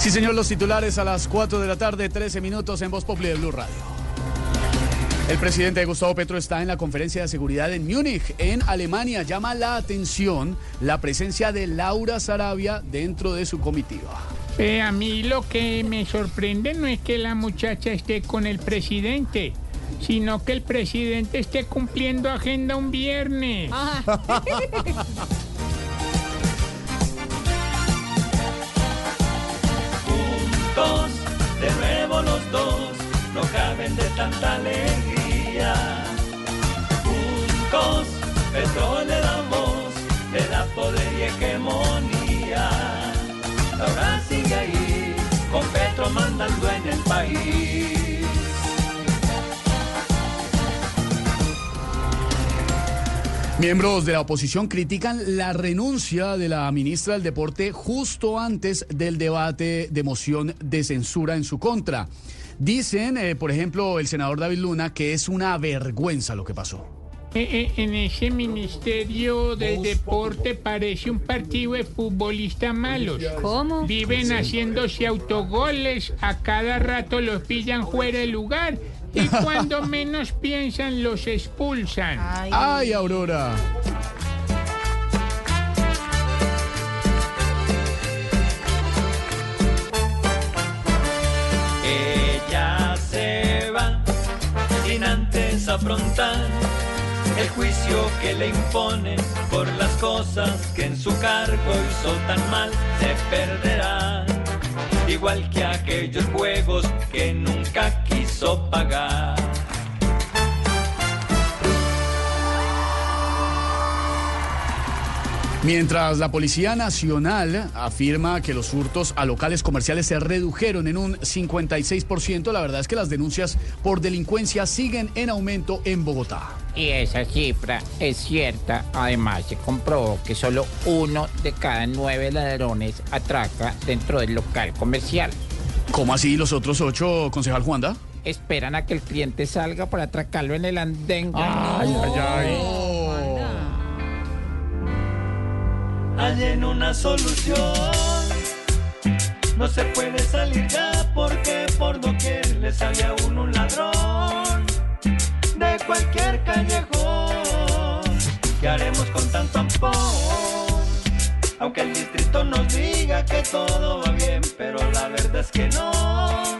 Sí, señor, los titulares a las 4 de la tarde, 13 minutos en Voz Populi de Blue Radio. El presidente Gustavo Petro está en la conferencia de seguridad en Múnich, en Alemania. Llama la atención la presencia de Laura Sarabia dentro de su comitiva. Eh, a mí lo que me sorprende no es que la muchacha esté con el presidente, sino que el presidente esté cumpliendo agenda un viernes. De nuevo los dos, no caben de tanta alegría. Juntos, Petro le da voz, le da poder y hegemonía. Ahora sigue ahí, con Petro mandando en el país. Miembros de la oposición critican la renuncia de la ministra del Deporte justo antes del debate de moción de censura en su contra. Dicen, eh, por ejemplo, el senador David Luna, que es una vergüenza lo que pasó. Eh, eh, en ese ministerio del deporte parece un partido de futbolistas malos. ¿Cómo? Viven haciéndose autogoles, a cada rato los pillan fuera de lugar y cuando menos piensan los expulsan. ¡Ay, Aurora! Ella se va sin antes afrontar el juicio que le imponen por las cosas que en su cargo hizo tan mal. Se perderá, igual que aquellos juegos que nunca quiso pagar. Mientras la Policía Nacional afirma que los hurtos a locales comerciales se redujeron en un 56%, la verdad es que las denuncias por delincuencia siguen en aumento en Bogotá. Y esa cifra es cierta. Además, se comprobó que solo uno de cada nueve ladrones atraca dentro del local comercial. ¿Cómo así los otros ocho, concejal Juanda? Esperan a que el cliente salga para atracarlo en el andén. Ay, ay, ay. Hallen una solución. No se puede salir ya porque por doquier le sale a uno un ladrón de cualquier callejón. ¿Qué haremos con tanto ampón? Aunque el distrito nos diga que todo va bien, pero la verdad es que no.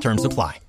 Terms apply.